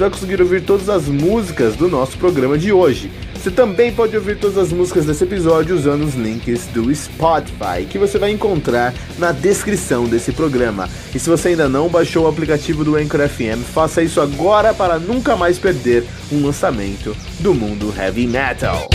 você vai conseguir ouvir todas as músicas do nosso programa de hoje. Você também pode ouvir todas as músicas desse episódio usando os links do Spotify, que você vai encontrar na descrição desse programa. E se você ainda não baixou o aplicativo do Anchor FM, faça isso agora para nunca mais perder um lançamento do mundo heavy metal.